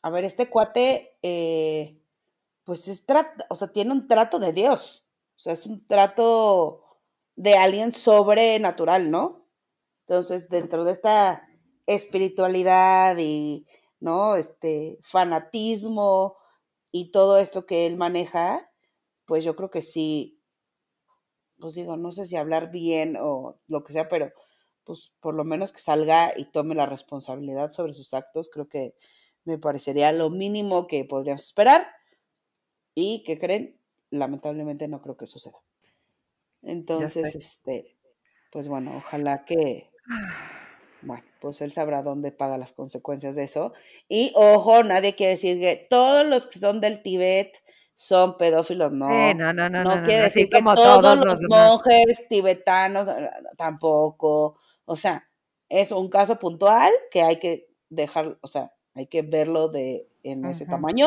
a ver, este cuate, eh, pues es o sea, tiene un trato de Dios. O sea, es un trato de alguien sobrenatural, ¿no? Entonces, dentro de esta espiritualidad y, ¿no? Este, fanatismo y todo esto que él maneja, pues yo creo que sí, pues digo, no sé si hablar bien o lo que sea, pero pues por lo menos que salga y tome la responsabilidad sobre sus actos, creo que me parecería lo mínimo que podríamos esperar y que creen, lamentablemente no creo que suceda. Entonces, este, pues bueno, ojalá que, bueno, pues él sabrá dónde paga las consecuencias de eso. Y ojo, nadie quiere decir que todos los que son del Tíbet son pedófilos, no. no, no, no, no, quiere decir que todos, los, monjes tibetanos tampoco. O sea, es un caso puntual que hay que dejar, o sea, hay que verlo de en ese tamaño.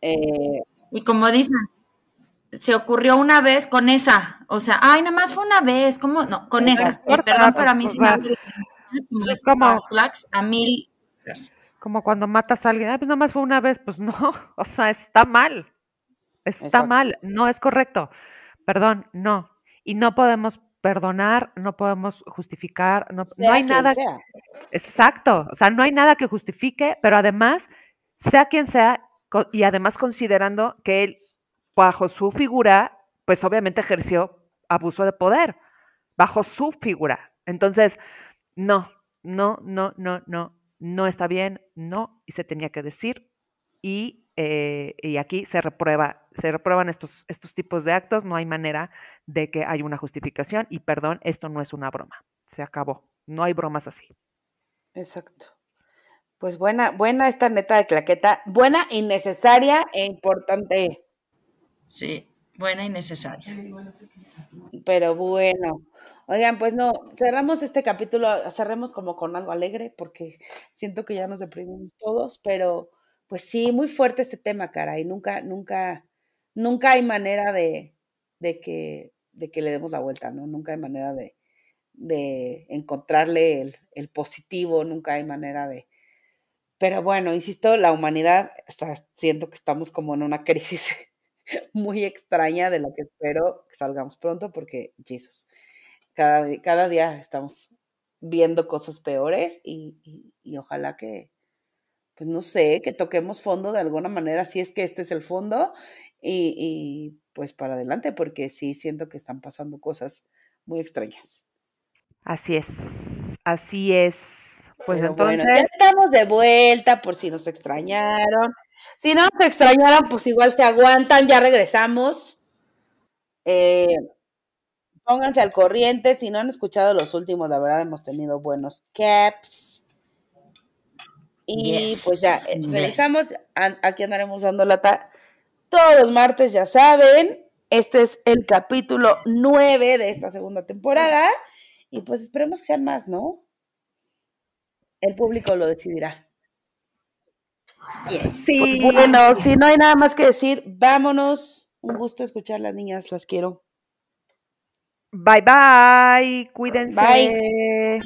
Eh, y como dicen, se ocurrió una vez con esa, o sea, ay, nada más fue una vez, ¿cómo? No, con esa. perdón, pero a mí sí me es como a mil. Como cuando matas a alguien, ah, pues nada más fue una vez, pues no, o sea, está mal. Está mal, no es correcto. Perdón, no. Y no podemos perdonar, no podemos justificar, no, no hay nada. Exacto, o sea, no hay nada que justifique, pero además, sea quien sea, y además considerando que él, bajo su figura, pues obviamente ejerció abuso de poder, bajo su figura. Entonces, no, no, no, no, no, no está bien, no, y se tenía que decir. Y, eh, y aquí se reprueba, se reprueban estos, estos tipos de actos, no hay manera de que haya una justificación y perdón, esto no es una broma, se acabó, no hay bromas así. Exacto. Pues buena, buena esta neta de claqueta, buena y necesaria e importante. Sí, buena y necesaria. Pero bueno, Oigan, pues no, cerramos este capítulo, cerremos como con algo alegre, porque siento que ya nos deprimimos todos, pero pues sí, muy fuerte este tema, cara, y nunca, nunca, nunca hay manera de, de, que, de que le demos la vuelta, ¿no? Nunca hay manera de, de encontrarle el, el positivo, nunca hay manera de... Pero bueno, insisto, la humanidad, está, siento que estamos como en una crisis muy extraña de la que espero que salgamos pronto, porque, Jesús cada, día estamos viendo cosas peores y, ojalá que, pues no sé, que toquemos fondo de alguna manera, si es que este es el fondo, y, y pues para adelante, porque sí siento que están pasando cosas muy extrañas. Así es, así es. Pues Pero entonces, bueno, ya estamos de vuelta por si nos extrañaron. Si no nos extrañaron, pues igual se aguantan, ya regresamos. Eh, pónganse al corriente. Si no han escuchado los últimos, la verdad hemos tenido buenos caps. Y Yes, pues ya, eh, yes. regresamos. Aquí andaremos dando lata todos los martes, ya saben. Este es el capítulo 9 de esta segunda temporada. Y pues esperemos que sean más, ¿no? El público lo decidirá. Yes. sí, Pues bueno, si no hay nada más que decir, vámonos. Un gusto escuchar las niñas, las quiero. bye bye, cuídense. Bye.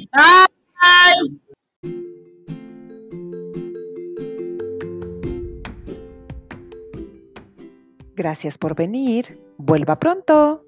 Gracias por venir. Vuelva pronto.